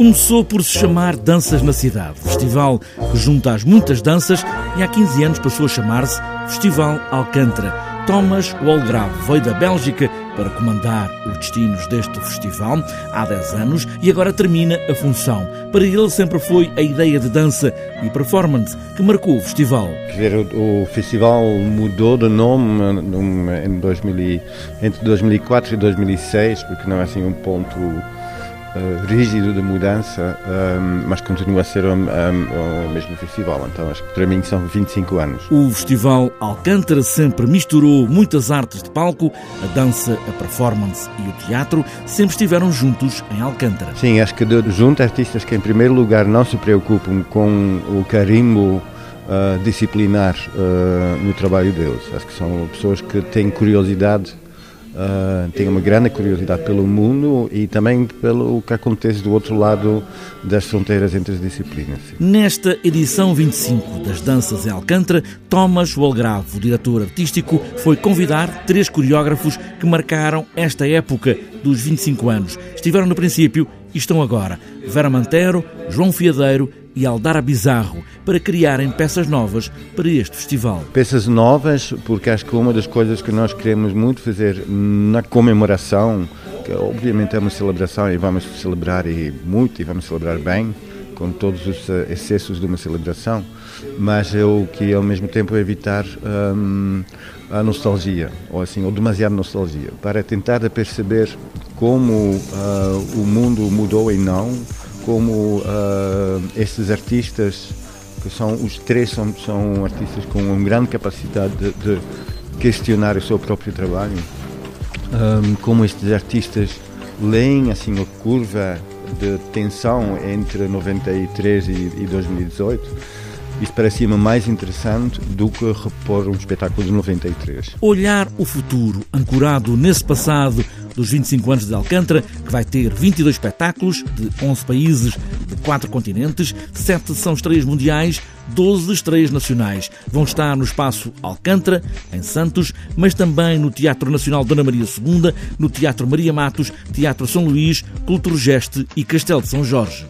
Começou por se chamar Danças na Cidade, festival que junta as muitas danças e há 15 anos passou a chamar-se Festival Alcântara. Thomas Walgrave veio da Bélgica para comandar os destinos deste festival há 10 anos e agora termina a função. Para ele sempre foi a ideia de dança e performance que marcou o festival. o, festival mudou de nome em 2000, entre 2004 e 2006, porque não é assim um ponto uh, rígido de mudança, um, mas continua a ser um, um, o mesmo festival. Então acho que para mim são 25 anos. O Festival Alcântara sempre misturou muitas artes de palco, a dança, a performance e o teatro, sempre estiveram juntos em Alcântara. Sim, acho que junto artistas que em primeiro lugar não se preocupam com o carimbo Uh, disciplinar uh, no trabalho deles. Acho que são pessoas que têm curiosidade Uh, tenho uma grande curiosidade pelo mundo e também pelo que acontece do outro lado das fronteiras entre as disciplinas. Nesta edição 25 das Danças em Alcântara, Thomas Walgrave, o diretor artístico, foi convidar três coreógrafos que marcaram esta época dos 25 anos. Estiveram no princípio e estão agora. Vera Mantero, João Fiadeiro e Aldara Bizarro para criarem peças novas para este festival. Peças novas, porque acho que uma das coisas que nós queremos muito fazer na comemoração, que obviamente é uma celebração e vamos celebrar e muito e vamos celebrar bem, com todos os eh, excessos de uma celebração, mas eu que ao mesmo tempo evitar hum, a nostalgia, ou assim, ou demasiada nostalgia, para tentar perceber como uh, o mundo mudou e não, como uh, estes artistas, que são os três são, são artistas com uma grande capacidade de, de questionar o seu próprio trabalho, um, como estes artistas leem assim a curva de tensão entre 93 e, e 2018 isso parecia-me mais interessante do que repor um espetáculo de 93. Olhar o futuro, ancorado nesse passado dos 25 anos de Alcântara, que vai ter 22 espetáculos de 11 países de 4 continentes, 7 são estreias mundiais, 12 estreias nacionais. Vão estar no espaço Alcântara, em Santos, mas também no Teatro Nacional Dona Maria II, no Teatro Maria Matos, Teatro São Luís, Cultura Geste e Castelo de São Jorge.